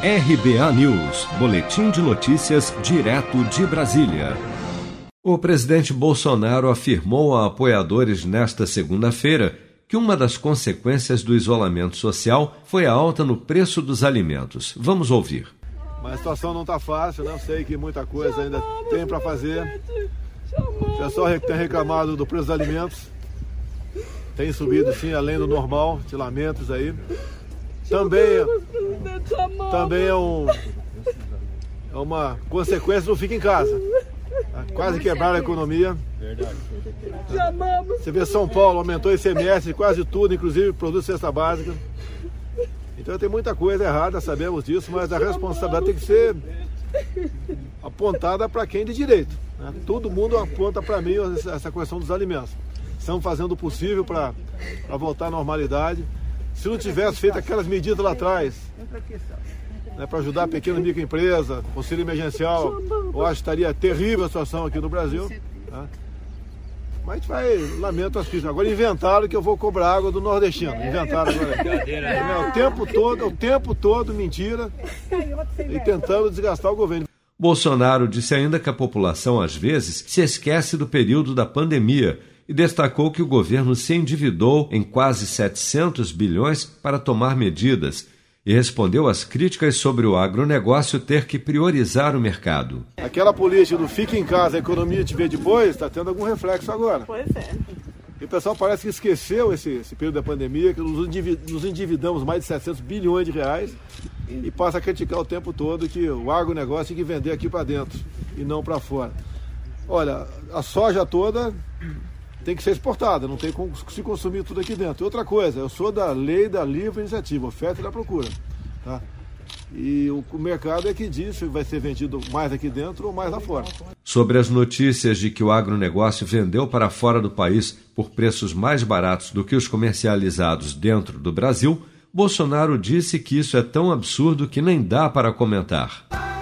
RBA News, Boletim de Notícias, direto de Brasília. O presidente Bolsonaro afirmou a apoiadores nesta segunda-feira que uma das consequências do isolamento social foi a alta no preço dos alimentos. Vamos ouvir. Mas a situação não está fácil, né? Eu sei que muita coisa ainda tem para fazer. O pessoal tem reclamado do preço dos alimentos. Tem subido sim, além do normal, de lamentos aí. Também, também é, um, é uma consequência do fica em casa. Quase quebraram a economia. Verdade. Você vê São Paulo aumentou esse semestre quase tudo, inclusive produto cesta básica. Então tem muita coisa errada, sabemos disso, mas a responsabilidade tem que ser apontada para quem de direito. Né? Todo mundo aponta para mim essa questão dos alimentos. Estamos fazendo o possível para voltar à normalidade. Se não tivesse feito aquelas medidas lá atrás, né, para ajudar a pequena e microempresa, auxílio emergencial, eu acho que estaria terrível a situação aqui no Brasil. Né? Mas a gente vai, lamento as pistas. Agora inventaram que eu vou cobrar água do nordestino. Inventaram agora. É, o tempo todo, o tempo todo mentira e tentando desgastar o governo. Bolsonaro disse ainda que a população, às vezes, se esquece do período da pandemia e destacou que o governo se endividou em quase 700 bilhões para tomar medidas e respondeu às críticas sobre o agronegócio ter que priorizar o mercado. Aquela política do fique em casa, a economia te vê depois, está tendo algum reflexo agora. Pois é. E o pessoal parece que esqueceu esse, esse período da pandemia, que nos endividamos mais de 700 bilhões de reais e passa a criticar o tempo todo que o agronegócio tem que vender aqui para dentro e não para fora. Olha, a soja toda tem que ser exportada, não tem como se consumir tudo aqui dentro. E outra coisa, eu sou da lei da livre iniciativa, oferta e da procura. Tá? E o, mercado é que diz se vai ser vendido mais aqui dentro ou mais lá fora. Sobre as notícias de que o agronegócio vendeu para fora do país por preços mais baratos do que os comercializados dentro do Brasil, Bolsonaro disse que isso é tão absurdo que nem dá para comentar.